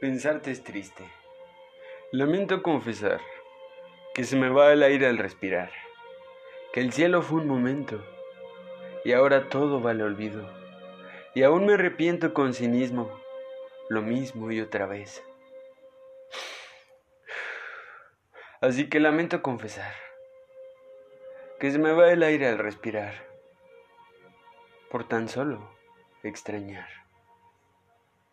Pensarte es triste. Lamento confesar que se me va el aire al respirar, que el cielo fue un momento y ahora todo vale olvido, y aún me arrepiento con cinismo, lo mismo y otra vez. Así que lamento confesar que se me va el aire al respirar, por tan solo extrañar.